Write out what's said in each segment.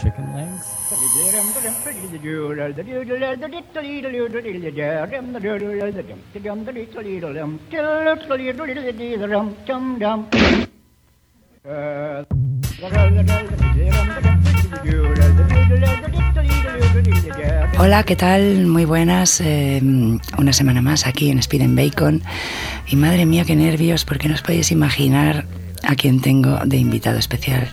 Chicken legs. Hola, ¿qué tal? Muy buenas. Eh, una semana más aquí en Speed and Bacon. Y madre mía, qué nervios, porque no os podéis imaginar a quién tengo de invitado especial.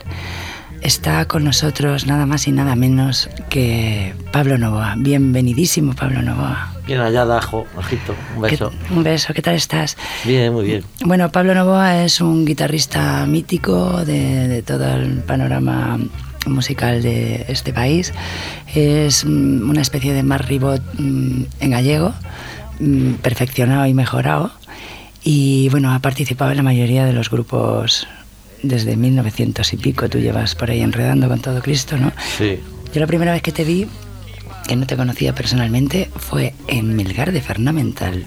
Está con nosotros nada más y nada menos que Pablo Novoa. Bienvenidísimo, Pablo Novoa. Bien hallada, Ajo, Ojito, un beso. ¿Qué- un beso, ¿qué tal estás? Bien, muy bien. Bueno, Pablo Novoa es un guitarrista mítico de, de todo el panorama musical de este país. Es mm, una especie de Mark Ribot mm, en gallego, mm, perfeccionado y mejorado. Y bueno, ha participado en la mayoría de los grupos desde 1900 y pico. Tú llevas por ahí enredando con todo Cristo, ¿no? Sí. Yo la primera vez que te vi, que no te conocía personalmente, fue en Milgar de Fernamental,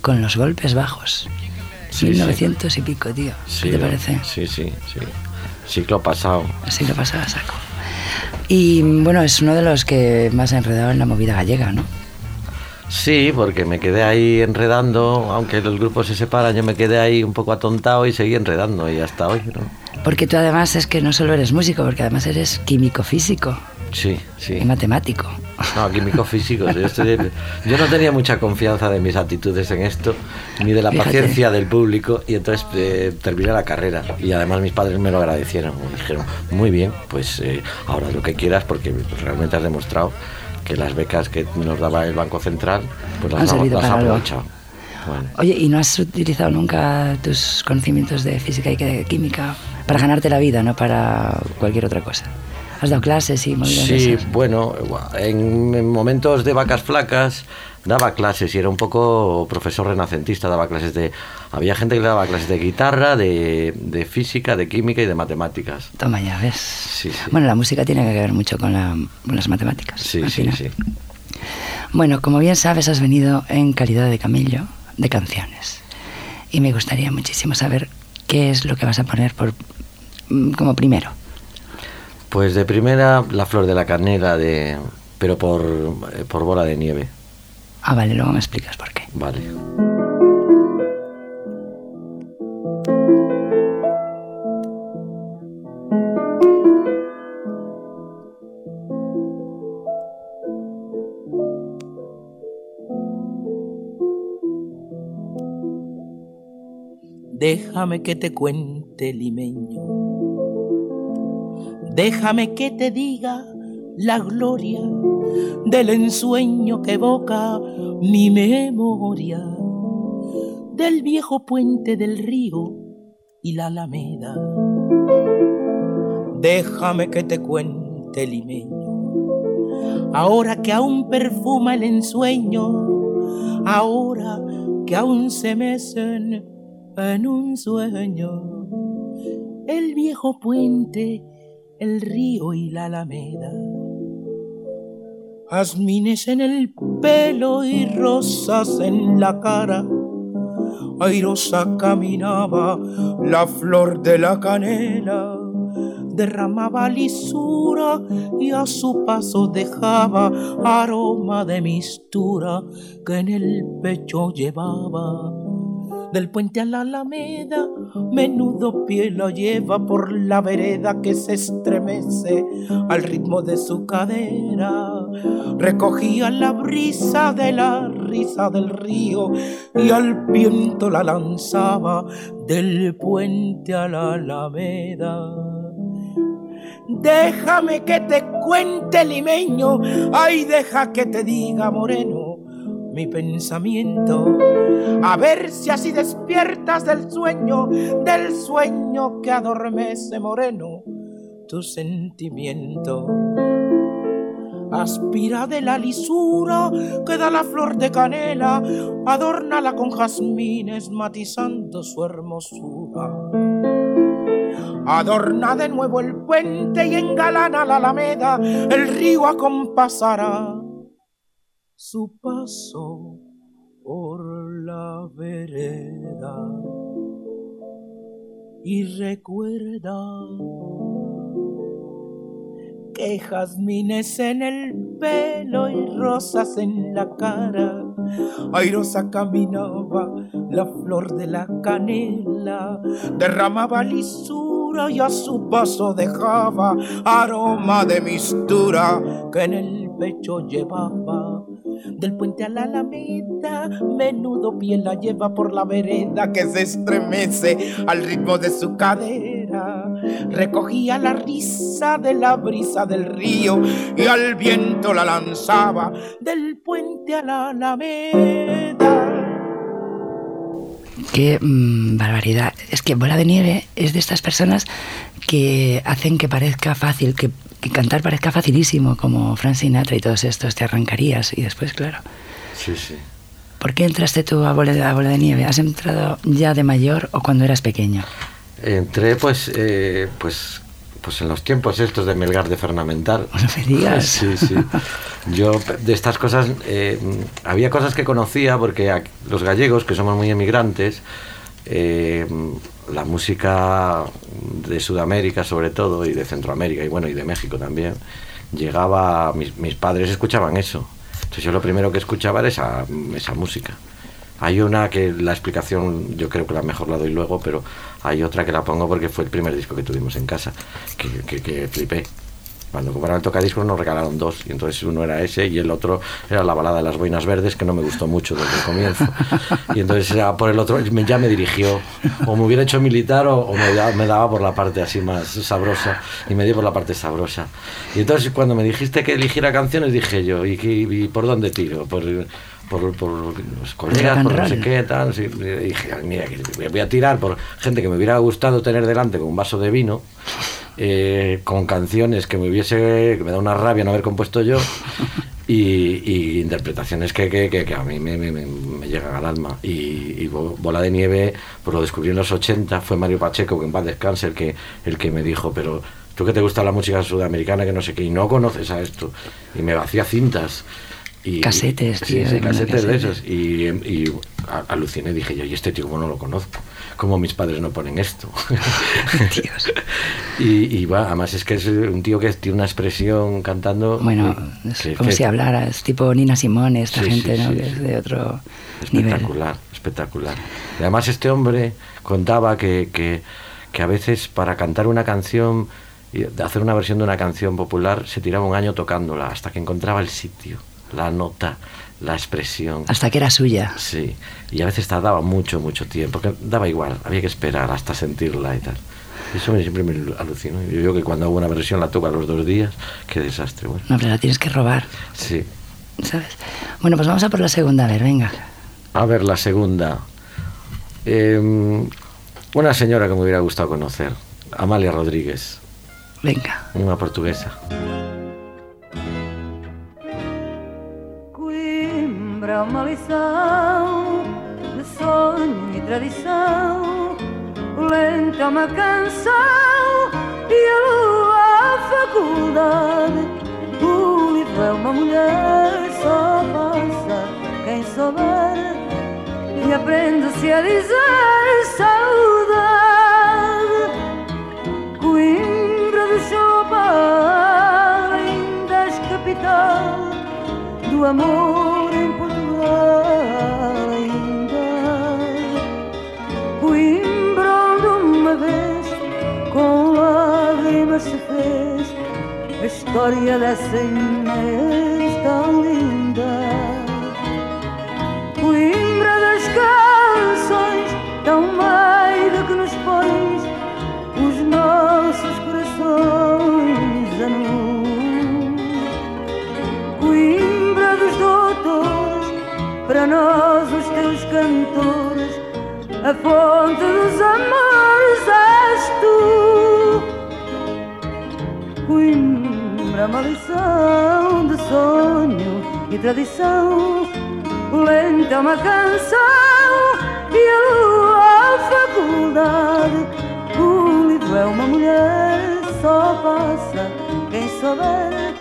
con los golpes bajos. Sí, 1900 y pico, tío. sí, ¿Qué te parece? Sí, sí, sí. Ciclo pasado. Así lo pasaba a saco. Y bueno, es uno de los que más ha enredado en la movida gallega, ¿no? Sí, porque me quedé ahí enredando, aunque los grupos se separan, yo me quedé ahí un poco atontado y seguí enredando y hasta hoy, ¿no? Porque tú además es que no solo eres músico, porque además eres químico físico Sí, sí. y matemático. No, químico físico. Yo, yo no tenía mucha confianza de mis actitudes en esto, ni de la Fíjate. paciencia del público, y entonces eh, terminé la carrera. Y además mis padres me lo agradecieron. Me dijeron, muy bien, pues eh, ahora lo que quieras, porque realmente has demostrado que las becas que nos daba el Banco Central, pues Han las, ha- servido las para. Bueno. Oye, ¿y no has utilizado nunca tus conocimientos de física y de química para ganarte la vida, no para cualquier otra cosa? ¿Has dado clases y movidas Sí, esas? bueno, en, en momentos de vacas flacas daba clases y era un poco profesor renacentista, daba clases de... Había gente que le daba clases de guitarra, de, de física, de química y de matemáticas. Toma ya, ¿ves? Sí, sí. Bueno, la música tiene que ver mucho con, la- con las matemáticas. Sí, sí, final. sí. Bueno, como bien sabes, has venido en calidad de camello de canciones. Y me gustaría muchísimo saber qué es lo que vas a poner por, mm, como primero. Pues de primera, La Flor de la Canela, de, pero por, eh, por bola de nieve. Ah, vale, luego me explicas por qué. Vale. Déjame que te cuente, limeño. Déjame que te diga la gloria del ensueño que evoca mi memoria, del viejo puente del río y la alameda. Déjame que te cuente, limeño, ahora que aún perfuma el ensueño, ahora que aún se mecen en un sueño, el viejo puente, el río y la alameda. Jazmines en el pelo y rosas en la cara. Airosa caminaba la flor de la canela, derramaba lisura y a su paso dejaba aroma de mistura que en el pecho llevaba. Del puente a la alameda, menudo pie lo lleva por la vereda que se estremece al ritmo de su cadera. Recogía la brisa de la risa del río y al viento la lanzaba del puente a la alameda. Déjame que te cuente limeño, ay deja que te diga moreno mi pensamiento, a ver si así despiertas del sueño, del sueño que adormece moreno tu sentimiento. Aspira de la lisura que da la flor de canela, adórnala con jazmines matizando su hermosura. Adorna de nuevo el puente y engalana la alameda, el río acompasará su paso por la vereda. y recuerda que jazmines en el pelo y rosas en la cara. Airosa caminaba la flor de la canela, derramaba lisura y a su paso dejaba aroma de mistura que en el pecho llevaba. Del puente a la alameda, menudo pie la lleva por la vereda que se estremece al ritmo de su cadera. Recogía la risa de la brisa del río y al viento la lanzaba del puente a la alameda. Qué mm, barbaridad. Es que Bola de Nieve es de estas personas que hacen que parezca fácil, que, que cantar parezca facilísimo, como Frank Sinatra y todos estos, te arrancarías y después, claro. Sí, sí. ¿Por qué entraste tú a Bola, a Bola de Nieve? ¿Has entrado ya de mayor o cuando eras pequeño? Entré pues, eh, pues, pues en los tiempos estos de Melgar de Fernamental. No me digas. Sí, sí. Yo de estas cosas, eh, había cosas que conocía porque los gallegos, que somos muy emigrantes, eh, la música de Sudamérica sobre todo y de Centroamérica y bueno y de México también llegaba mis, mis padres escuchaban eso. Entonces yo lo primero que escuchaba era esa, esa música. Hay una que la explicación yo creo que la mejor la doy luego pero hay otra que la pongo porque fue el primer disco que tuvimos en casa que, que, que flipé cuando compraron el tocadiscos nos regalaron dos y entonces uno era ese y el otro era la balada de las boinas verdes que no me gustó mucho desde el comienzo. Y entonces era por el otro ya me dirigió. O me hubiera hecho militar o, o me, da- me daba por la parte así más sabrosa y me dio por la parte sabrosa. Y entonces cuando me dijiste que eligiera canciones dije yo ¿y, qué- y por dónde tiro? por por, por los colegas, por no sé qué, tal. sí. Y dije, mira, que voy a tirar por gente que me hubiera gustado tener delante con un vaso de vino, eh, con canciones que me hubiese, que me da una rabia no haber compuesto yo, y, y interpretaciones que, que, que- que a mí me, me- me- me llegan al alma. Y, y Bo- Bola de Nieve, pues lo descubrí en los 80, fue Mario Pacheco, que en paz descanse, el que, el que me dijo, pero tú que te gusta la música sudamericana, que no sé qué, y no conoces a esto. Y me hacía cintas. Y, Casetes, tío, sí, de casetes de casetes. esos. Y, y aluciné, dije yo, y este tío, como no lo conozco? ¿Cómo mis padres no ponen esto? Dios. y, y va, además es que es un tío que tiene una expresión cantando. Bueno, es que- como que- si hablaras, tipo Nina Simone, esta Sí, gente, sí, ¿no? que es de otro nivel. Espectacular, espectacular. Y además este hombre contaba que, que, que a veces para cantar una canción, y hacer una versión de una canción popular, se tiraba un año tocándola hasta que encontraba el sitio, la nota, la expresión. Hasta que era suya. Sí, y a veces tardaba mucho, mucho tiempo, daba igual, había que esperar hasta sentirla y tal. Eso me, siempre me alucinó. Yo, yo que cuando hago una versión la toco a los dos días, qué desastre. Bueno, No, pero la tienes que robar, sí. ¿sabes? Bueno, pues vamos a por la segunda, a ver, venga. A ver, la segunda. Eh, una señora que me hubiera gustado conocer, Amalia Rodríguez, Venga. una portuguesa. Coimbra, uma lição de sonho e tradição. Lenta uma canção e a lua a faculdade. O livro é uma mulher, só passa quem souber. E aprende-se a dizer saudade. Coimbra do Chopin, ainda és capital do amor história dessa Inês tão linda. Coimbra das canções, tão meida que nos pões os nossos corações a nu. Coimbra dos doutores, para nós os teus cantores, a fonte dos amores Coimbra, uma lição de sonho e tradição, lenta uma canção e a lua a faculdade. O livro é uma mulher, só passa quem souber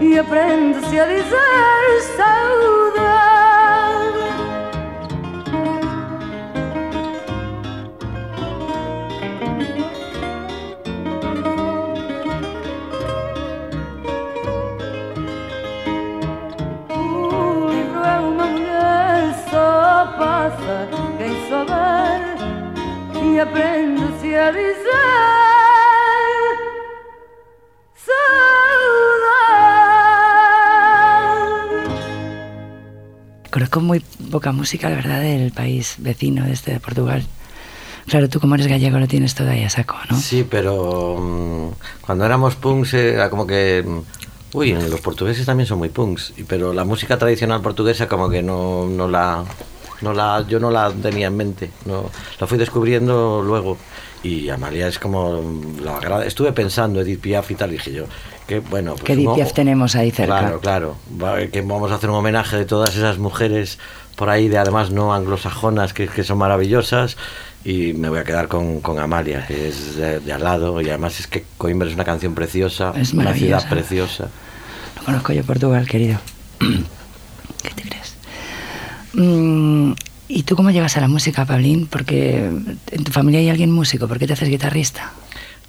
e aprende-se a dizer Conozco muy poca música, la verdad, del país vecino, este de Portugal. Claro, tú como eres gallego lo tienes todo ahí a saco, ¿no? Sí, pero mm, cuando éramos punks era como que... mm, Uy, los portugueses también son muy punks, pero la música tradicional portuguesa como que no, no la... No la, yo no la tenía en mente, no, la fui descubriendo luego. Y Amalia es como la agrada. Estuve pensando Edith Piaf y tal, y dije yo, que bueno, pues ¿Qué Edith Piaf tenemos ahí cerca? Claro, claro. Que vamos a hacer un homenaje de todas esas mujeres por ahí, de además no anglosajonas, que, que son maravillosas. Y me voy a quedar con, con Amalia, que es de, de al lado. Y además es que Coimbra es una canción preciosa, Es una ciudad preciosa. No conozco yo Portugal, querido. ¿Qué te crees? Mm, ¿Y tú cómo llegas a la música, Pablín? Porque en tu familia hay alguien músico. ¿Por qué te haces guitarrista?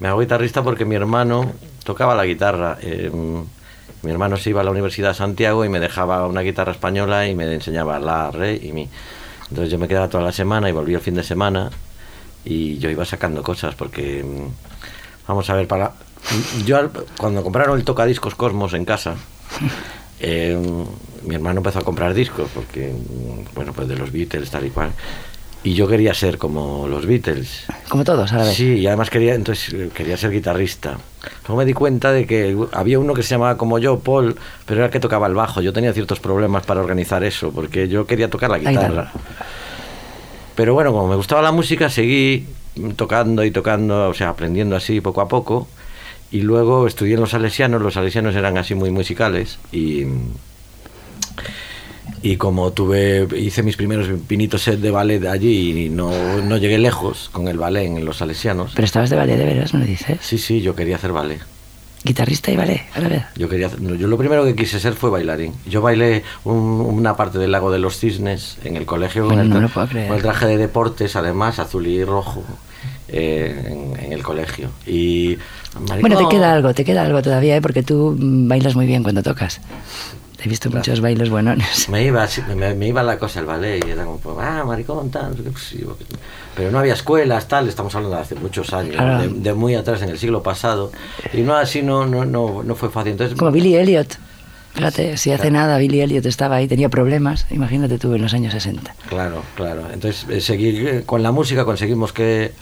Me hago guitarrista porque mi hermano tocaba la guitarra. Eh, mi hermano se iba a la Universidad de Santiago y me dejaba una guitarra española y me enseñaba la, re y mi. Entonces yo me quedaba toda la semana y volvía el fin de semana y yo iba sacando cosas porque, mm, vamos a ver, para... Yo cuando compraron el tocadiscos Cosmos en casa, eh, mi hermano empezó a comprar discos porque, bueno, pues de los Beatles tal y cual. Y yo quería ser como los Beatles. Como todos, a la vez. Sí, y además quería, entonces eh, quería ser guitarrista. Luego me di cuenta de que había uno que se llamaba como yo, Paul, pero era el que tocaba el bajo. Yo tenía ciertos problemas para organizar eso, porque yo quería tocar la La guitarra. guitarra. Pero bueno, como me gustaba la música, seguí tocando y tocando, o sea, aprendiendo así poco a poco. Y luego estudié en los salesianos, los salesianos eran así muy musicales y... Y como tuve, hice mis primeros pinitos set de ballet allí y no, no llegué lejos con el ballet en los salesianos, Pero estabas de ballet de veras, ¿me dices? Sí, sí, yo quería hacer ballet. Guitarrista y ballet, a la vez. Yo quería, hacer- yo lo primero que quise ser fue bailarín. Yo bailé un- una parte del lago de los cisnes en el colegio con, el, no tra- lo puedo creer. con el traje de deportes, además azul y rojo, eh, en, en el colegio. Y Bueno, te queda algo, te queda algo todavía, ¿eh? porque tú bailas muy bien cuando tocas. He visto muchos bailes buenones. Me iba, me, me iba la cosa el ballet y era como, pues, ah, maricón, tal. pues, Pero no había escuelas, tal, estamos hablando de hace muchos años, Claro. de, de muy atrás, en el siglo pasado. Y no así, no, no, no, no fue fácil. Entonces, Como Billy Elliot. Fíjate, si hace nada Billy Elliot estaba ahí, tenía problemas, imagínate tú en los años 60. Claro, claro. Entonces, eh, seguir eh, con la música conseguimos que,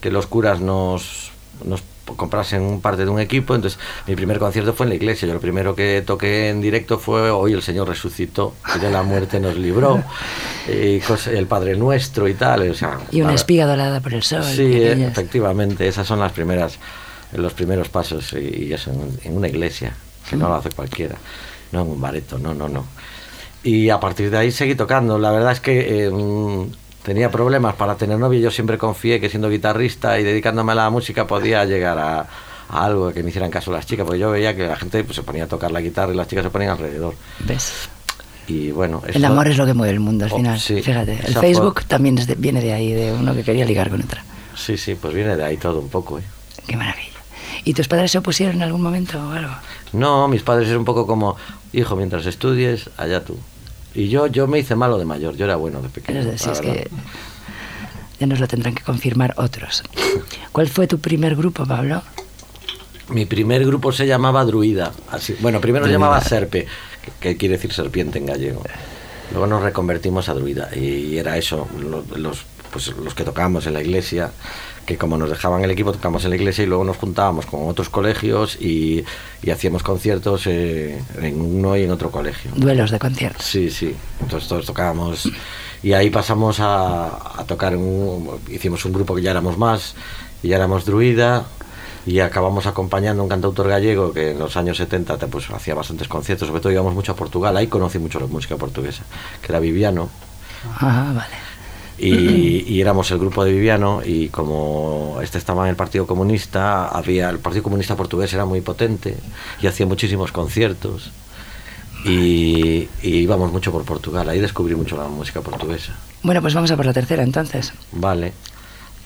que los curas nos, nos comprasen parte de un equipo. Entonces, mi primer concierto fue en la iglesia. Yo lo primero que toqué en directo fue Hoy el Señor resucitó y de la muerte nos libró. Y el Padre Nuestro y tal. o sea, Y una espiga dorada por el sol. Sí, eh, efectivamente. Esas son las primeras, los primeros pasos. Y, eso, en, en una iglesia, que no lo hace cualquiera. No en un bareto, no, no, no. Y a partir de ahí seguí tocando. La verdad es que eh, mm, tenía problemas para tener novio. Yo siempre confié que siendo guitarrista y dedicándome a la música podía llegar a, a algo que me hicieran caso las chicas. Porque yo veía que la gente pues, se ponía a tocar la guitarra y las chicas se ponían alrededor. ¿Ves? Y bueno, El amor es lo que mueve el mundo al Oh, final. sí, Fíjate, el Facebook también es de- viene de ahí, de uno que quería ligar con otra. Sí, sí, pues viene de ahí todo un poco. ¿eh? Qué maravilla. ¿Y tus padres se opusieron en algún momento o algo? No, mis padres eran un poco como, hijo, mientras estudies, allá tú. Y yo, yo me hice malo de mayor, yo era bueno de pequeño. Es que ya nos lo tendrán que confirmar otros. ¿Cuál fue tu primer grupo, Pablo? Mi primer grupo se llamaba Druida. Así, bueno, primero se Druida. llamaba Serpe, que, que quiere decir serpiente en gallego. Luego nos reconvertimos a Druida y era eso, lo- los, pues, los que tocábamos en la iglesia, que como nos dejaban el equipo tocábamos en la iglesia y luego nos juntábamos con otros colegios y, y hacíamos conciertos eh, en uno y en otro colegio. Duelos de conciertos. Sí, sí. Entonces todos tocábamos y ahí pasamos a, a tocar en un, hicimos un grupo que ya éramos más y ya éramos druida y acabamos acompañando a un cantautor gallego que en los años 70 te, pues, hacía bastantes conciertos, sobre todo íbamos mucho a Portugal, ahí conocí mucho la música portuguesa, que era Viviano Ah, vale. Y, y éramos el grupo de Viviano y como este estaba en el Partido Comunista, había el Partido Comunista portugués era muy potente y hacía muchísimos conciertos y, y íbamos mucho por Portugal, ahí descubrí mucho la música portuguesa. Bueno, pues vamos a por la tercera entonces. Vale,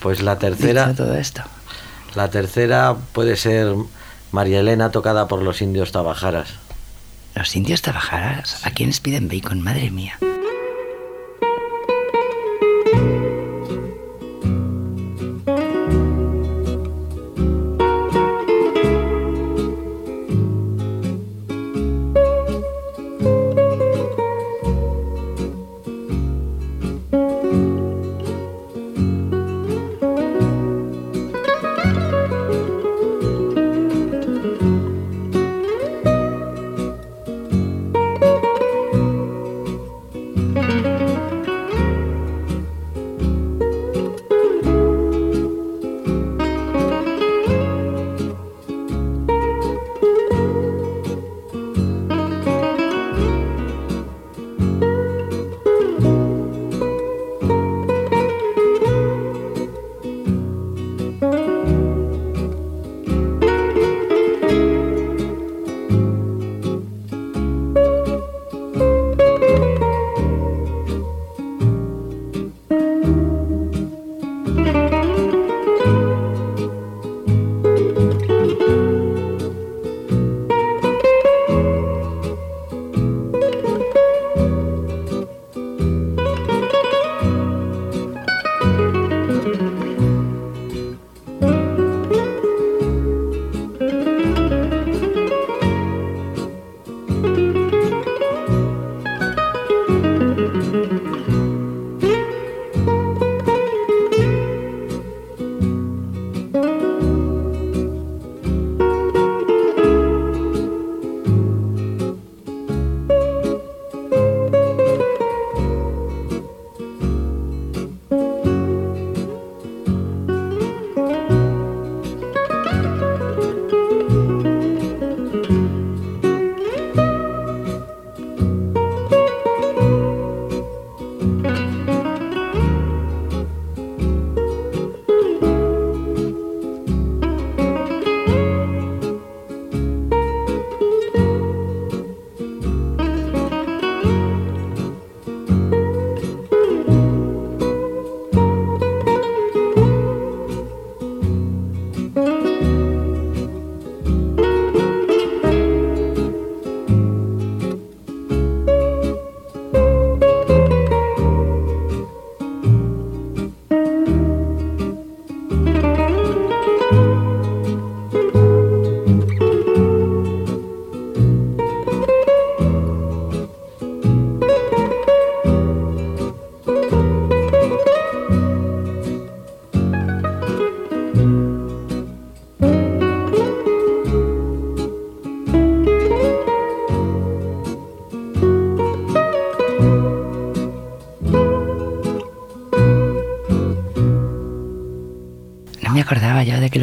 pues la tercera, Dicho todo esto. la tercera puede ser María Elena tocada por los indios tabajaras. Los indios trabajarás. ¿A quiénes piden bacon? Madre mía.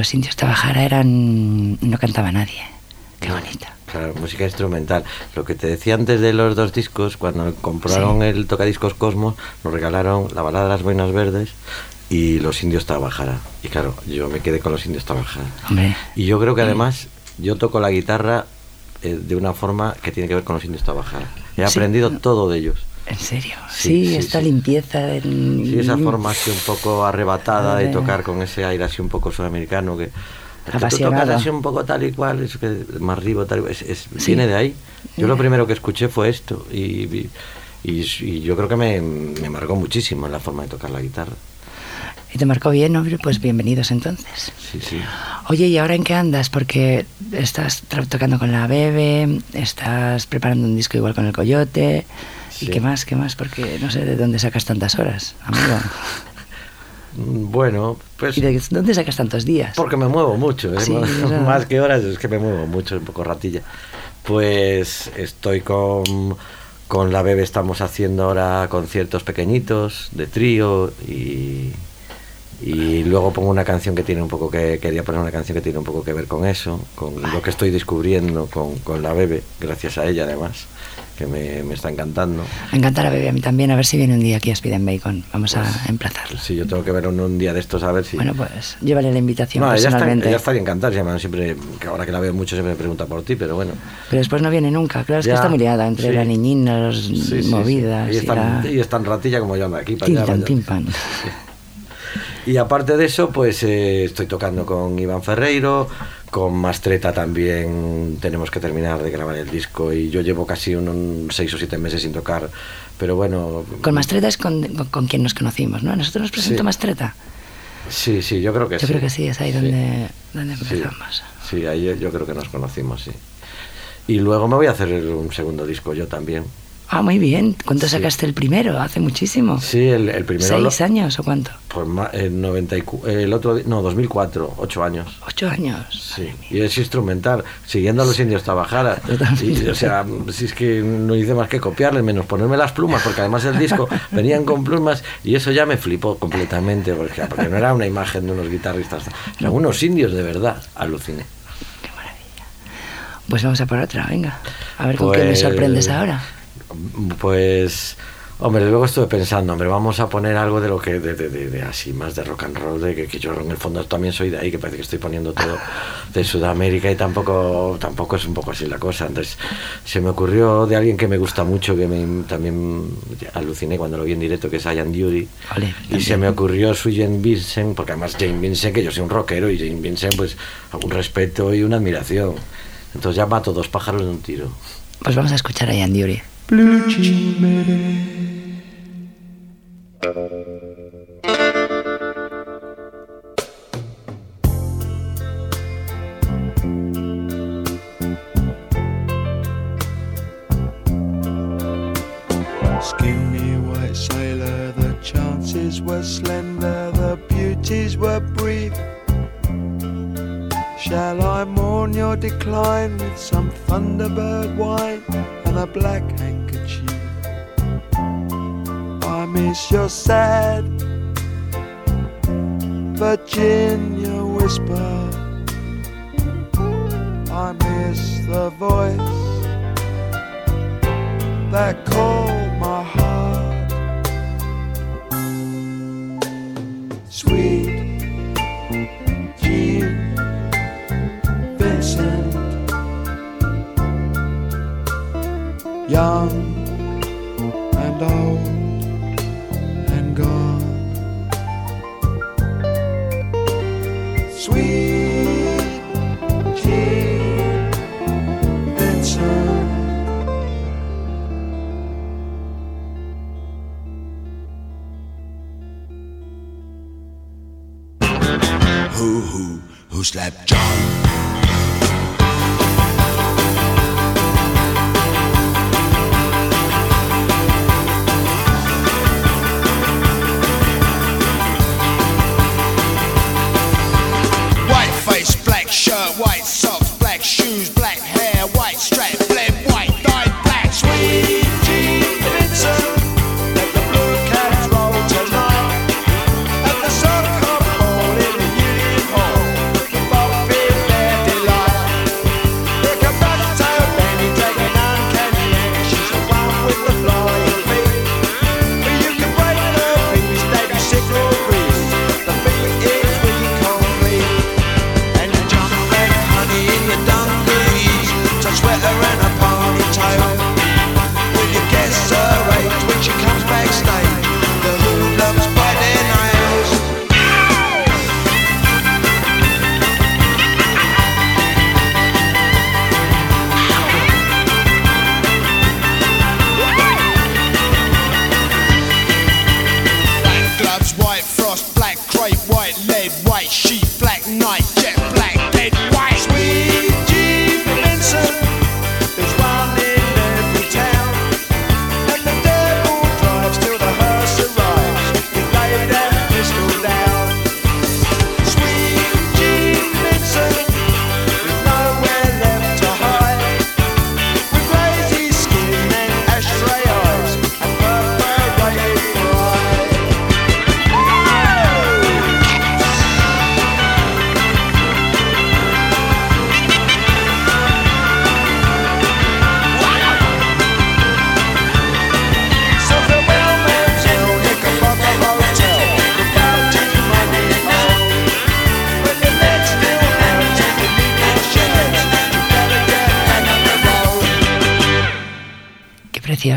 Los indios Tabajara eran. no cantaba nadie. Qué bonito. Claro, música instrumental. Lo que te decía antes de los dos discos, cuando compraron el tocadiscos Cosmos, nos regalaron la balada de las boinas verdes y los indios Tabajara. Y claro, yo me quedé con los indios Tabajara. Hombre. Y yo creo que además yo toco la guitarra eh, de una forma que tiene que ver con los indios Tabajara. He Sí. aprendido todo de ellos. ¿En serio? Sí, Sí, esta sí. limpieza. del- Sí, esa forma así un poco arrebatada de tocar con ese aire así un poco sudamericano que, tú tocas así un poco tal y cual, es que más arriba tal y cual, es- es- Sí. viene de ahí. Yo lo primero que escuché fue esto y, y, y- y yo creo que me, me marcó muchísimo la forma de tocar la guitarra. ¿Y te marcó bien, hombre? Pues bienvenidos entonces. Sí, sí. Oye, ¿y ahora en qué andas? Porque estás tocando con la Bebe, estás preparando un disco igual con el Coyote. Sí. ¿Y qué más? ¿Qué más? Porque no sé de dónde sacas tantas horas, amigo. Mm, Bueno, pues ¿Y de dónde sacas tantos días? porque me muevo mucho, ¿eh? Sí, más que horas, es que me muevo mucho, un poco ratilla. Pues estoy con, con la Bebe, estamos haciendo ahora conciertos pequeñitos de trío y, y luego pongo una canción que tiene un poco que quería poner una canción que tiene un poco que ver con eso, con lo que estoy descubriendo con, con la Bebe, gracias a ella además, que me, me está encantando. Me encanta la Bebe a mí también, a ver si viene un día aquí a Speed and Bacon. Vamos a emplazarlo. Sí, yo tengo que ver un, un día de estos a ver si... Bueno, pues llévale la invitación no, ella está, personalmente. ella estaría encantada, siempre, que ahora que la veo mucho siempre me pregunta por ti, pero bueno. Pero después no viene nunca. Claro, es que Ya, está muy liada entre sí. la niñina, las Sí, sí, movidas Y, es tan, la... y es tan ratilla como yo ando aquí para allá, pan. Y aparte de eso, pues eh, estoy tocando con Iván Ferreiro, con Mastreta también tenemos que terminar de grabar el disco y yo llevo casi un, un seis o siete meses sin tocar, pero bueno... Con Mastreta es con, con, con quien nos conocimos, ¿no? Nosotros nos presentó Sí. Mastreta. Sí, sí, yo creo que Yo sí. creo que sí, es ahí Sí. donde, donde Sí. empezamos. Sí, ahí yo- yo creo que nos conocimos, sí. Y luego me voy a hacer un segundo disco yo también. Ah, muy bien. ¿Cuánto Sí. sacaste el primero? Hace muchísimo. Sí, el, el primero... lo- ¿Seis años o cuánto? Pues el 94, el otro, no, 2004, ocho años. Ocho años. Sí, y es instrumental, siguiendo a los indios Tabajara. Y, o sea, si es que no hice más que copiarles, menos ponerme las plumas, porque además el disco venían con plumas y eso ya me flipó completamente, porque, porque no era una imagen de unos guitarristas, eran unos indios de verdad, aluciné. Qué maravilla. Pues vamos a por otra, venga. A ver con qué me Pues- sorprendes ahora. Pues, hombre, luego estuve pensando, hombre, vamos a poner algo de lo que, de, de- de- de así, más de rock and roll, de que, que yo en el fondo también soy de ahí, que parece que estoy poniendo todo de Sudamérica y tampoco, tampoco es un poco así la cosa. Entonces, se me ocurrió de alguien que me gusta mucho, que me, también aluciné cuando lo vi en directo, que es Ian Dury. Y se me ocurrió su Jane Vincent, porque además Jane Vincent, que yo soy un rockero, y Jane Vincent, pues, un respeto y una admiración. Entonces ya mato dos pájaros de un tiro. Pues vamos a escuchar a Ian Dury. Blue Jean Mary. Skinny white sailor, the chances were slender, the beauties were brief. Shall I mourn your decline with some thunderbird wine and a black handkerchief? I miss your sad Virginia whisper. I miss the voice that called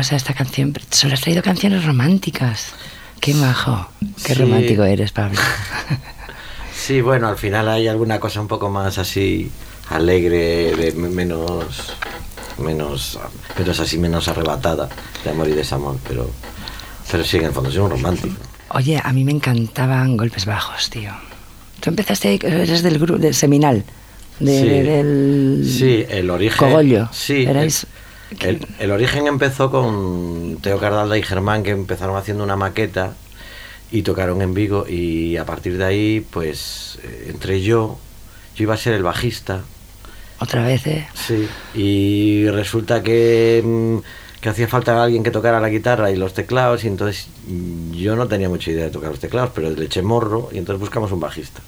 preciosa esta canción. Solo has traído canciones románticas. Qué majo. Qué Sí. romántico eres, Pablo. Sí, bueno, al final hay alguna cosa un poco más así alegre, de menos, menos, menos así, menos arrebatada de amor y desamor, pero, pero sí, en el fondo soy un romántico. Oye, a mí me encantaban golpes bajos, tío. Tú empezaste, eres del grupo, del seminal. de- sí, del... sí, el origen. Cogollo. Sí, Erais- el, el- el origen empezó con Teo Cardalda y Germán, que empezaron haciendo una maqueta y tocaron en Vigo, y a partir de ahí, pues, eh, entré yo, yo iba a ser el bajista. Otra vez, ¿eh? Sí, y resulta que, mm, que hacía falta alguien que tocara la guitarra y los teclados, y entonces mm, yo no tenía mucha idea de tocar los teclados, pero le eché morro, y entonces buscamos un bajista.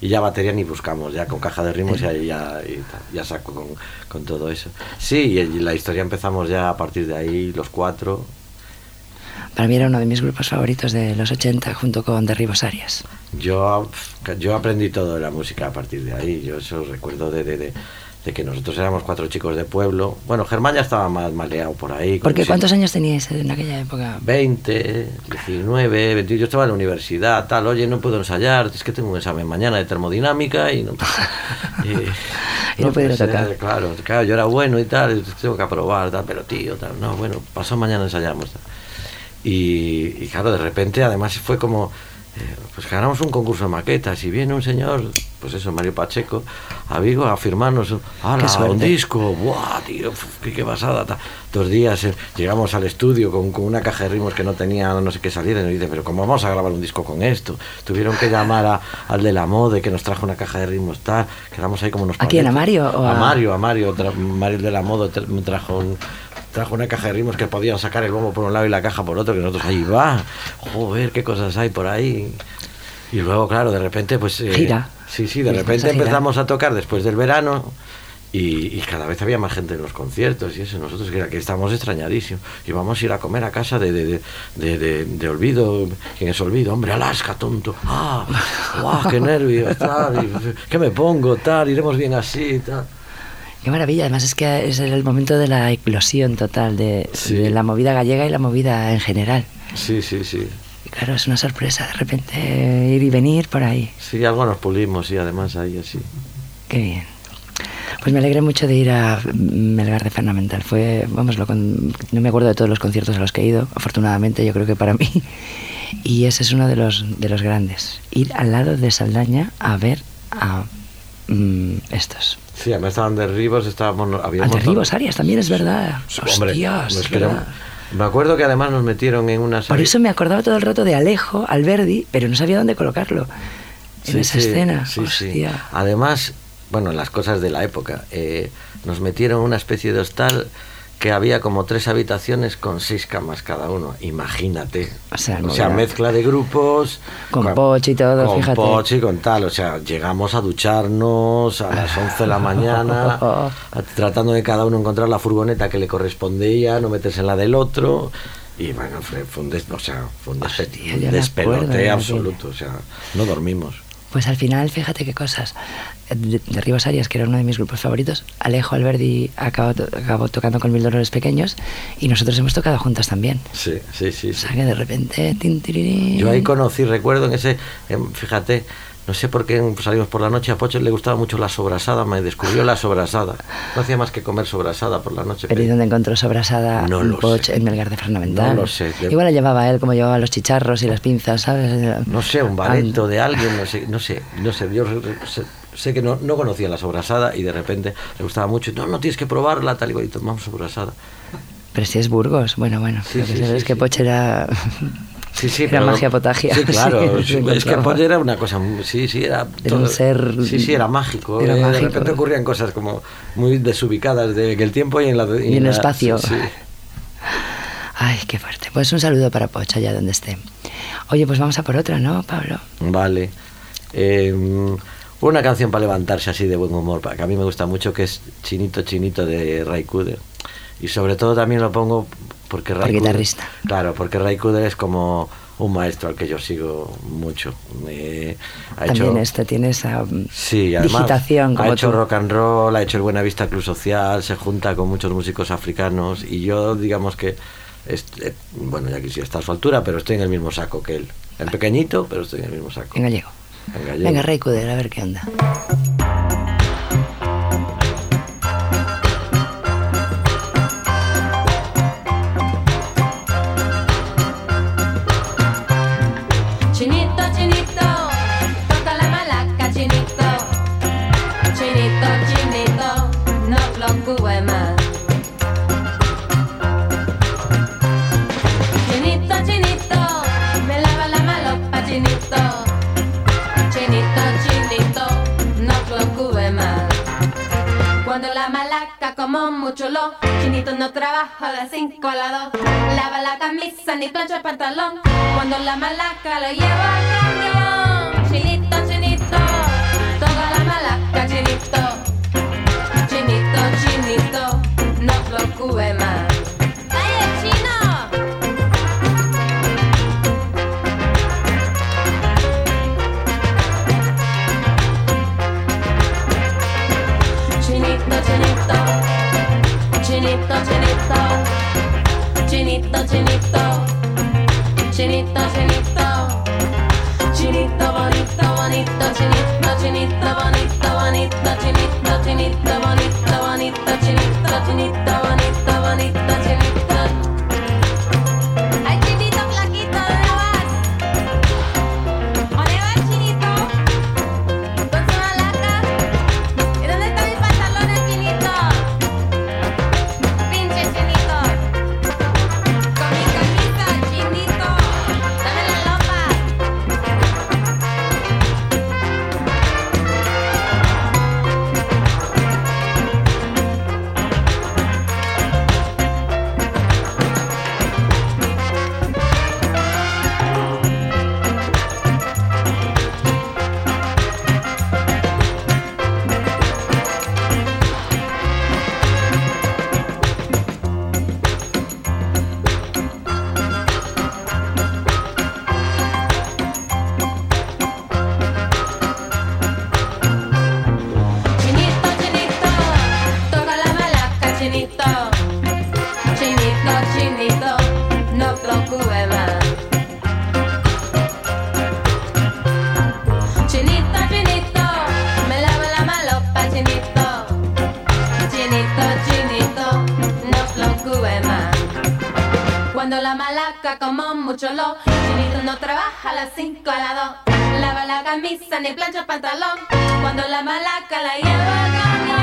Y ya batería ni buscamos, ya con caja de ritmos ya, ya, ya saco con, con todo eso. Sí, y, y la historia empezamos ya a partir de ahí, los cuatro. Para mí era uno de mis grupos favoritos de los 80, junto con Derribos Arias. Yo, yo aprendí todo de la música a partir de ahí. Yo eso recuerdo de, de, de- de que nosotros éramos cuatro chicos de pueblo. Bueno, Germán ya estaba más maleado por ahí. Porque ¿cuántos años teníais en aquella época? 20, 19, 20, yo estaba en la universidad, tal, oye, no puedo ensayar, es que tengo un examen mañana de termodinámica y no, y, Y no puedo pues, tocar. eh, Claro, claro, yo era bueno y tal, tengo que aprobar, tal, pero tío, tal, no, bueno, pasó mañana ensayamos. tal. Y, y claro, de repente, además fue como, pues ganamos un concurso de maquetas y viene un señor, pues eso, Mario Pacheco, a Vigo a firmarnos, ¡Hala, un disco! ¡Buah, tío! qué, qué pasada! ta". Dos días eh, llegamos al estudio con, con una caja de ritmos que no tenía no sé qué salir y nos dice, pero ¿cómo vamos a grabar un disco con esto? Tuvieron que llamar a- al de la mode que nos trajo una caja de ritmos tal, quedamos ahí como unos ¿A quién, a. Mario o a... a- Mario, a Mario, tra- Mario de la mode tra- trajo un- trajo una caja de ritmos que podían sacar el bombo por un lado y la caja por otro, que nosotros ahí va, joder, qué cosas hay por ahí. Y luego, claro, de repente, pues... eh, Gira. Sí, sí, de Y repente a empezamos a tocar después del verano y, y cada vez había más gente en los conciertos y eso. Nosotros que, que estábamos extrañadísimos. Y vamos a ir a comer a casa de, de, de, Olvido. ¿Quién es Olvido? Hombre, Alaska, tonto. ¡Ah! ¡Guau, qué nervios! Tal, y, ¿Qué me pongo? Tal, iremos bien así. Tal. Qué maravilla, además es que es el momento de la eclosión total de, Sí. de la movida gallega y la movida en general. Sí, sí, sí. Y claro, es una sorpresa de repente ir y venir por ahí. Sí, algo nos pulimos y además ahí así. Qué bien. Pues me alegré mucho de ir a Melgar de Fernamental. Fue, vamos, lo con- no me acuerdo de todos los conciertos a los que he ido, afortunadamente, yo creo que para mí. Y ese es uno de los, de los grandes. Ir al lado de Saldaña a ver a mm, estos. Sí, además estaban derribos, estábamos... A Habíamos Derribos Arias también es verdad. Hombre, Hostias, es verdad. me acuerdo que además nos metieron en una Por eso me acordaba todo el rato de Alejo, Alberdi, pero no sabía dónde colocarlo. En Sí, esa sí, escena. sí. Hostia. Además, bueno, las cosas de la época, eh, nos metieron en una especie de hostal que había como tres habitaciones con seis camas cada uno. Imagínate. O sea, mezcla de grupos. Con poche y todo, con fíjate. poche y con tal. O sea, llegamos a ducharnos a las 11 de la mañana, a- tratando de cada uno encontrar la furgoneta que le correspondía, no meterse en la del otro. Y bueno, fue, un, des- o sea, fue un, Hostia, acuerdo despelote de absoluto. O sea, no dormimos. Pues al final, fíjate qué cosas. De, de Rivas Arias, que era uno de mis grupos favoritos, Alejo Alberdi acabó, to- acabó tocando con Mil Dolores Pequeños y nosotros hemos tocado juntas también. Sí, sí, sí. O sí. sea que de repente... tin, tirirín. Yo ahí conocí, recuerdo en ese, fíjate, no sé por qué salimos por la noche, a Pocho le gustaba mucho la sobrasada, me descubrió la sobrasada. No hacía más que comer sobrasada por la noche. Pero ¿y dónde encontró sobrasada No lo poch sé. en Melgar de Fernamental? No lo sé. Igual la llevaba él como llevaba los chicharros y las pinzas, ¿sabes? No sé, un bareto de alguien, no sé, no sé, no sé, yo sé, sé que no, no conocía la sobrasada y de repente le gustaba mucho, no, no tienes que probarla, tal y cual, y tomamos sobrasada. Pero si es Burgos, bueno, bueno. Sí, lo que sí, es que. Poch era... Sí, sí, Era pero- magia potagia. Sí, claro. Sí, es que. Polle era una cosa, sí, sí, era. Era un ser- Sí, sí, era mágico. era eh, mágico. De repente ocurrían cosas como muy desubicadas de que el tiempo y en la. Y en el la- espacio. sí. Ay, qué fuerte. Pues un saludo para Poch allá donde esté. Oye, pues vamos a por otra, ¿no, Pablo? Vale. Eh, una canción para levantarse así de buen humor, para que a mí me gusta mucho, que es Chinito Chinito de Ray. Y sobre todo también lo pongo porque Ray Por guitarrista. Claro, porque Ray Cooder es como un maestro al que yo sigo mucho. Eh, ha También hecho, este tiene esa mm, Sí, además digitación. ha hecho tú. rock and roll, ha hecho el Buenavista Club Social, se junta con muchos músicos africanos y yo digamos que, est- eh, bueno, ya quisiera estar a su altura, pero estoy en el mismo saco que él. En pequeñito, pero estoy en el mismo saco. En gallego. En gallego. Venga, Rey Cuder, a ver qué onda. Mucho lo Chinito no trabaja de 5 a la 2 Lava la camisa ni plancha el pantalón Cuando la malaca lo lleva al camión. Chinito, chinito Toca la malaca, chinito. Chinito, chinito No preocupe más mucho lo. Chinito no trabaja a las 5 a las 2 Lava la camisa ni plancha el pantalón. Cuando la malaca la lleva al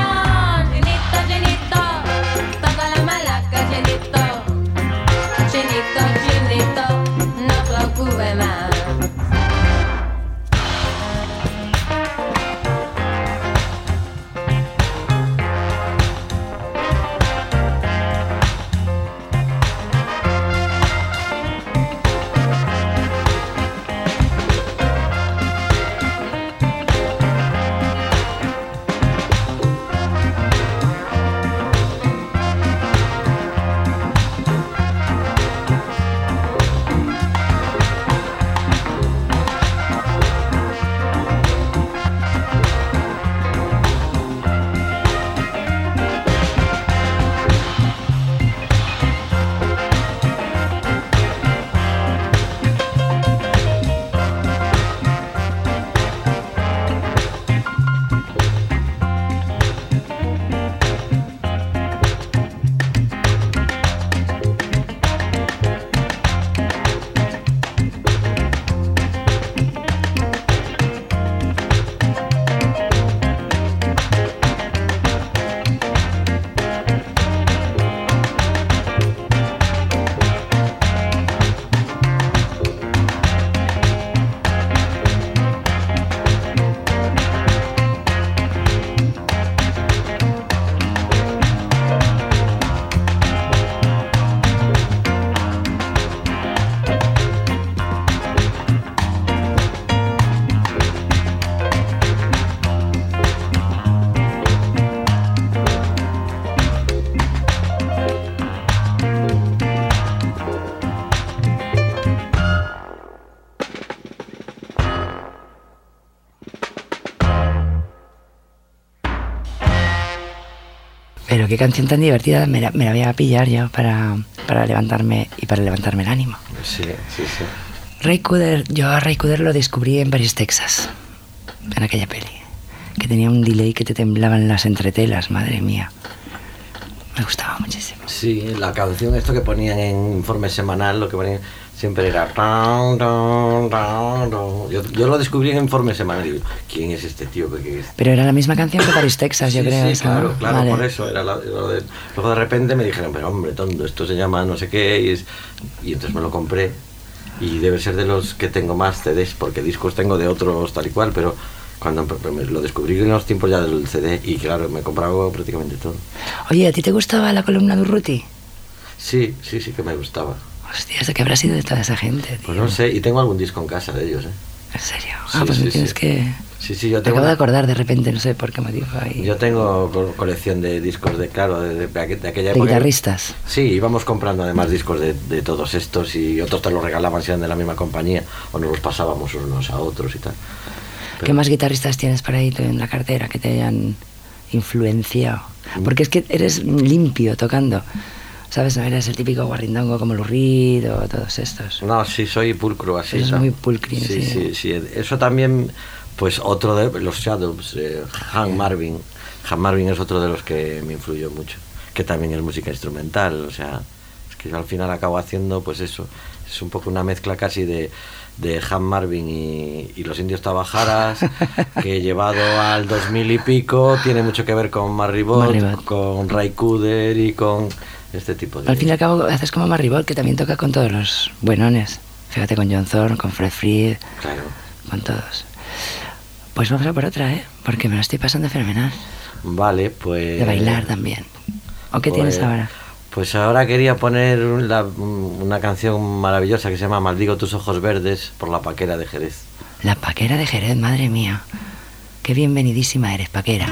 qué canción tan divertida, me la, me la voy a pillar yo para, para levantarme y para levantarme el ánimo. Sí, sí, sí. Ray Cooder, yo a Ray Cooder lo descubrí en Paris, Texas, en aquella peli, que tenía un delay que te temblaban las entretelas, madre mía. Me gustaba muchísimo. Sí, la canción, esto que ponían en informe semanal, lo que ponían siempre era. Yo, yo lo descubrí en informe semanal. Digo, ¿quién es este tío? ¿Qué es? Pero era la misma canción que Paris, Texas, yo Sí, creo. sí, esa, ¿no? claro, claro, Vale. por eso era la- lo de- luego de repente me dijeron, pero hombre, tonto, esto se llama no sé qué, y, es- y entonces me lo compré. Y debe ser de los que tengo más CDs, porque discos tengo de otros tal y cual, pero cuando empe- me lo descubrí en los tiempos ya del CD, y claro, me he comprado prácticamente todo. Oye, ¿a ti te gustaba la columna de Urruti? Sí, sí, sí que me gustaba. Hostia, ¿de qué habrá sido de toda esa gente, tío? Pues no sé, y tengo algún disco en casa de ellos, ¿eh? ¿En serio? Sí, ah, pues sí, me tienes sí. que... Sí, sí, yo Me tengo, acabo de una- acordar de repente, no sé por qué motivo ahí. yo tengo co- colección de discos de, claro, de, de- de aqu- de aquella de época. guitarristas. Sí, íbamos comprando además discos de, de todos estos y otros te los regalaban si eran de la misma compañía o nos los pasábamos unos a otros y tal. ¿Qué Pero- más guitarristas tienes por ahí en la cartera que te hayan influenciado? Mm. Porque es que eres limpio tocando. ¿Sabes? No eres el típico guarrindongo como Lurid o todos estos. No, sí, soy pulcro así. ¿no? muy pulcrín, sí, sí. sí. Eso también, pues otro de los Shadows, eh, Han Marvin. Han Marvin es otro de los que me influyó mucho, que también es música instrumental, o sea, es que yo al final acabo haciendo pues eso, es un poco una mezcla casi de, de Han Marvin y, y los indios Tabajaras, que llevado al 2000 y pico tiene mucho que ver con Marribot, Marribot. con Ray Cooder y con este tipo de... Al fin y al cabo haces como Marribol, que también toca con todos los buenones. Fíjate con John Thorne, con Fred Fried, Claro. con todos. Pues vamos a por otra, ¿eh? Porque me lo estoy pasando fenomenal. Vale, pues... De bailar también. ¿O qué tienes Pues- ahora? Pues ahora quería poner la- una canción maravillosa que se llama Maldigo tus ojos verdes por la paquera de Jerez. La paquera de Jerez, madre mía. Qué bienvenidísima eres, paquera.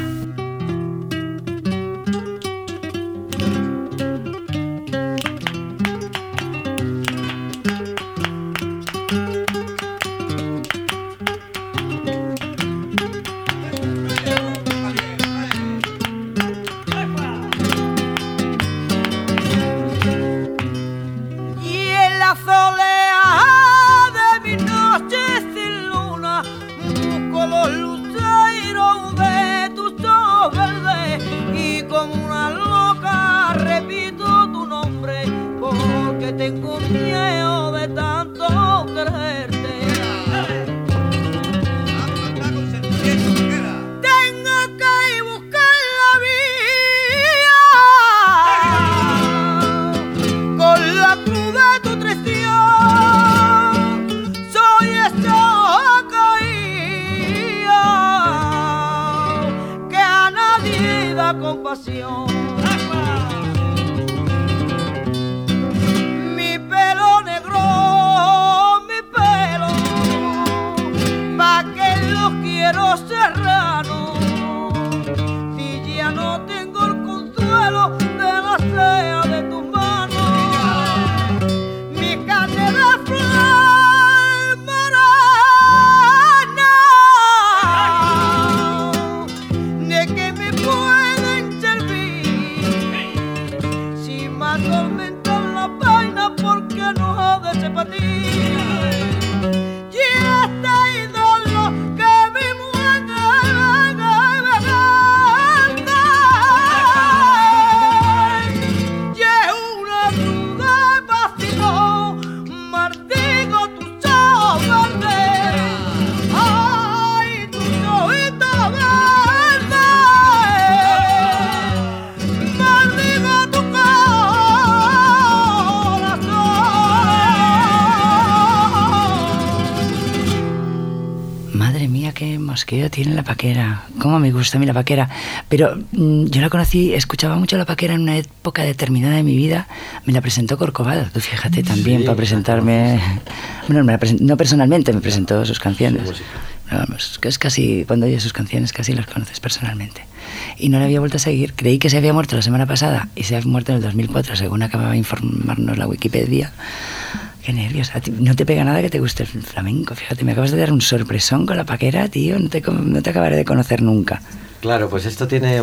Paquera. Cómo me gusta a mí la paquera. Pero mm, yo la conocí, escuchaba mucho la paquera en una época determinada de mi vida. Me la presentó Corcovado, tú fíjate también, Sí, para presentarme. Bueno, me la no personalmente, me presentó sus canciones. Vamos, que es casi, cuando oyes sus canciones, casi las conoces personalmente. Y no la había vuelto a seguir. Creí que se había muerto la semana pasada y se había muerto en el 2004, según acababa de informarnos la Wikipedia. Qué nervios. A ti no te pega nada que te guste el flamenco. Fíjate, me acabas de dar un sorpresón con la paquera, tío. No te, no te acabaré de conocer nunca. Claro, pues esto tiene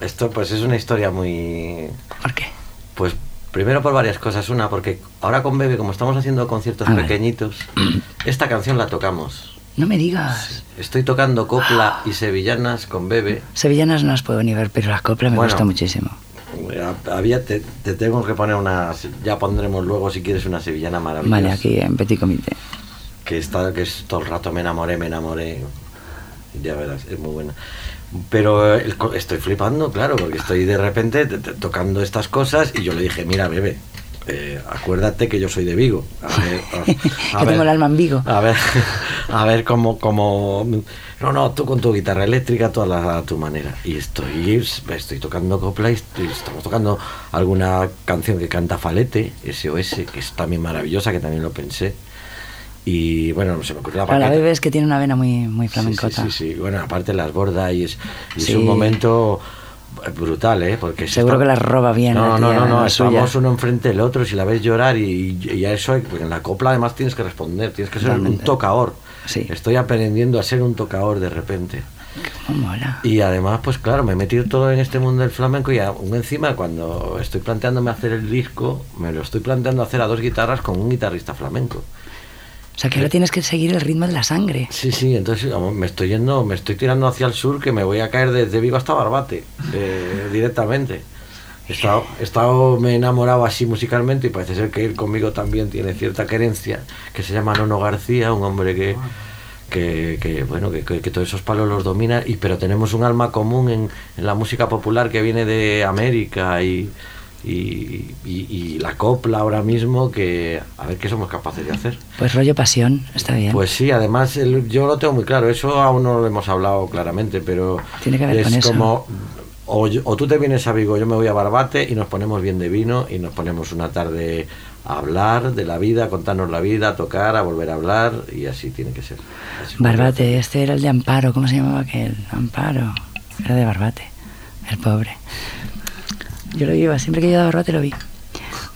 Esto pues es una historia muy... ¿Por qué? Pues primero por varias cosas. Una, porque ahora con Bebe, como estamos haciendo conciertos pequeñitos, esta canción la tocamos. No me digas. Estoy tocando copla y sevillanas con Bebe. Sevillanas no las puedo ni ver, pero la copla me Bueno. gusta muchísimo. Había, te, te tengo que poner una... Ya pondremos luego, si quieres, una sevillana maravillosa. Vale, aquí en Petit Comité. que está que es todo el rato me enamoré, me enamoré. Ya verás, es muy buena. Pero el estoy flipando, claro, porque estoy de repente te- te- tocando estas cosas y yo le dije, mira, bebé, eh, acuérdate que yo soy de Vigo. A ver, a- a Que tengo el alma en Vigo. A ver, a ver cómo, cómo... No, no, tú con tu guitarra eléctrica, tú a, la- a tu manera. Y estoy, estoy tocando copla y estoy- estamos tocando alguna canción que canta Falete, SOS, que es también maravillosa, que también lo pensé. Y bueno, no se me ocurrió la Para la bebé es que tiene una vena muy, muy flamencota. Sí, sí, sí. Bueno, aparte las borda y es, y es Sí. un momento brutal, ¿eh? Porque Seguro está- que las roba bien No, la no, tía, no, no, la estamos uno enfrente del otro, si la ves llorar y, y a eso, en la copla además tienes que responder, tienes que ser un Totalmente. tocador. Sí. Estoy aprendiendo a ser un tocador de repente. Mola. Y además, pues claro, me he metido todo en este mundo del flamenco y aún encima cuando estoy planteándome hacer el disco, me lo estoy planteando hacer a dos guitarras con un guitarrista flamenco. O sea que ahora tienes que seguir el ritmo de la sangre. Sí, sí, entonces me estoy yendo, me estoy tirando hacia el sur que me voy a caer desde Vigo hasta Barbate, eh, directamente. He estado, he estado- me he enamorado así musicalmente y parece ser que él conmigo también tiene cierta querencia, que se llama Nono García, un hombre que, que, que, bueno, que, que- que todos esos palos los domina, y, pero tenemos un alma común en, en la música popular que viene de América y, y, y- y la copla ahora mismo, que a ver qué somos capaces de hacer. Pues rollo pasión, está bien. Pues sí, además el- yo lo tengo muy claro, eso aún no lo hemos hablado claramente, pero Tiene que ver es con eso. como o, yo- o tú te vienes a Vigo, yo me voy a Barbate y nos ponemos bien de vino y nos ponemos una tarde a hablar de la vida, a contarnos la vida, a tocar, a volver a hablar y así tiene que ser. Así Barbate, este era el de Amparo, ¿cómo se llamaba aquel? Amparo. Era de Barbate, el pobre. Yo lo iba, siempre que yo iba a Barbate lo vi.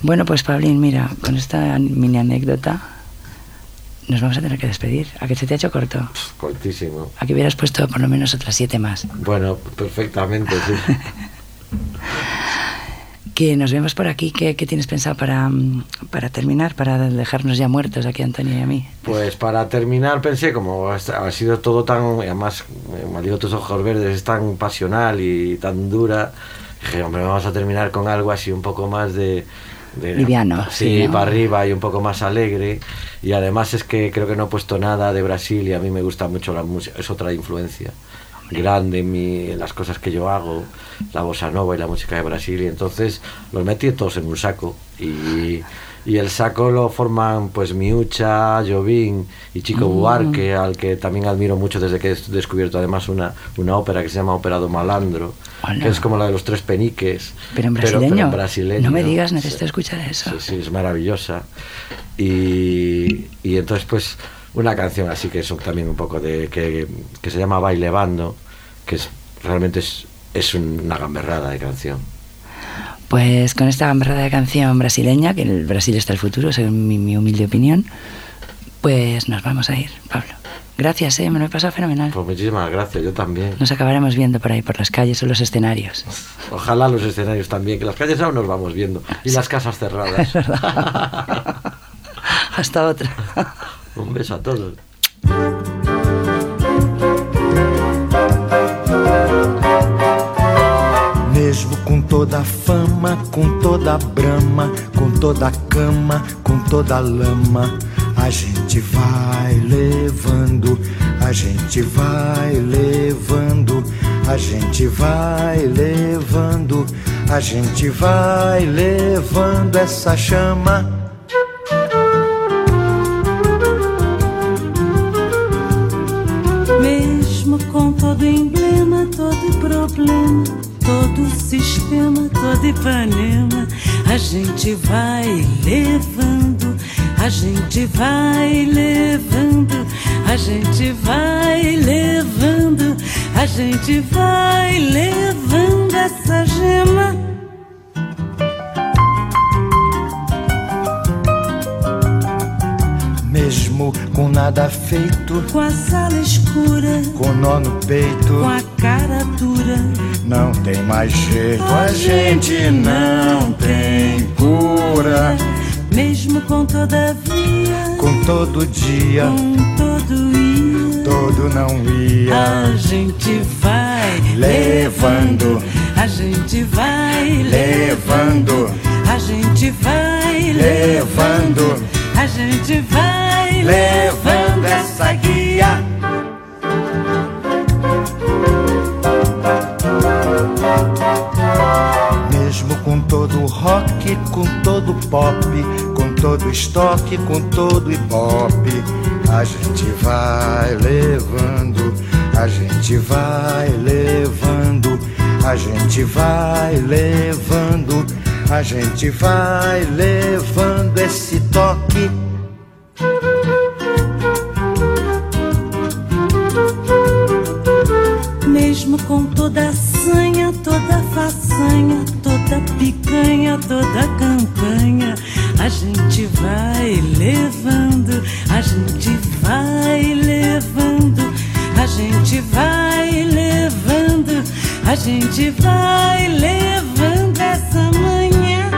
Bueno, pues Pablín, mira, con esta mini anécdota nos vamos a tener que despedir. ¿A que se te ha hecho corto? Cortísimo. A que hubieras puesto por lo menos otras siete más. Bueno, perfectamente, sí. Que nos vemos por aquí. ¿Qué, qué tienes pensado para, mm, para terminar? Para dejarnos ya muertos aquí Antonio y a mí. Pues para terminar pensé, como ha sido todo tan, y además, Maldito tus ojos verdes es tan pasional y tan dura, dije, hombre, vamos a terminar con algo así un poco más de... de- Liviano, Sí, para arriba y un poco más alegre. Y además es que creo que no he puesto nada de Brasil y a mí me gusta mucho la música, es otra influencia grande en, mi, en las cosas que yo hago, la bossa nova y la música de Brasil, y entonces los metí todos en un saco. Y, y el saco lo forman pues Miucha, Jovín y Chico Mm. Buarque, al que también admiro mucho desde que he descubierto además una, una ópera que se llama Ópera do Malandro, Hola. que es como la de los tres peniques. Pero en brasileño. en brasileño. No me digas, Sí. necesito escuchar eso. Sí, sí, es maravillosa. Y, y entonces, pues, una canción así que es un- también un poco de. que, que se llama Baile Bando, que es, realmente es, es una gamberrada de canción. Pues con esta gamberrada de canción brasileña, que el Brasil está el futuro, según mi, mi humilde opinión, pues nos vamos a ir, Pablo. Gracias, ¿eh? me lo he pasado fenomenal. Pues muchísimas gracias, yo también. Nos acabaremos viendo por ahí, por las calles o los escenarios. Ojalá los escenarios también, que las calles aún nos vamos viendo. Y las casas cerradas. Hasta otra. un beso a todos. Mesmo com toda a fama, com toda a brama, com toda a cama, com toda a lama, a gente vai levando, a gente vai levando, a gente vai levando, a gente vai levando essa chama. Mesmo com todo emblema, todo problema, todo sistema, todo Ipanema, a gente vai levando, a gente vai levando, a gente vai levando, a gente vai levando essa gema. Mesmo com nada feito, com a sala escura, com nó no peito, com a cara dura. não tem mais jeito, a gente não tem cura. Mesmo com todavia, Com todo dia, com todo ia, todo não ia. a gente vai Levando, a gente vai levando, a gente vai levando, a gente vai levando essa guia. Pop, com todo estoque, com todo ibope, a gente vai levando, a gente vai levando, a gente vai levando, a gente vai levando esse toque. Mesmo com toda a sanha, toda a façanha, toda a picanha, toda a campanha, a gente vai levando, a gente vai levando, a gente vai levando, a gente vai levando essa manhã.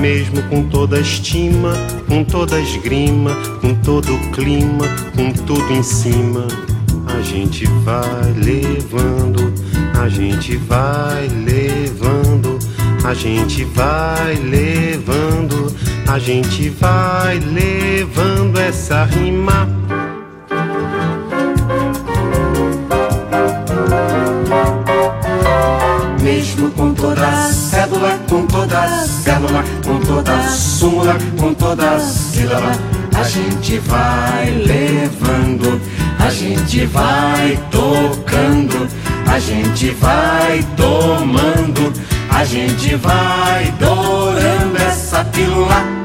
Mesmo com toda a estima, com toda a esgrima, com todo o clima, com tudo em cima, gente vai levando, a gente vai levando, a gente vai levando, a gente vai levando essa rima. Mesmo com toda a cédula, com toda célula, com toda súmula, com toda sílaba, a gente vai levando, a gente vai tocando, a gente vai tomando, a gente vai dourando essa pílula.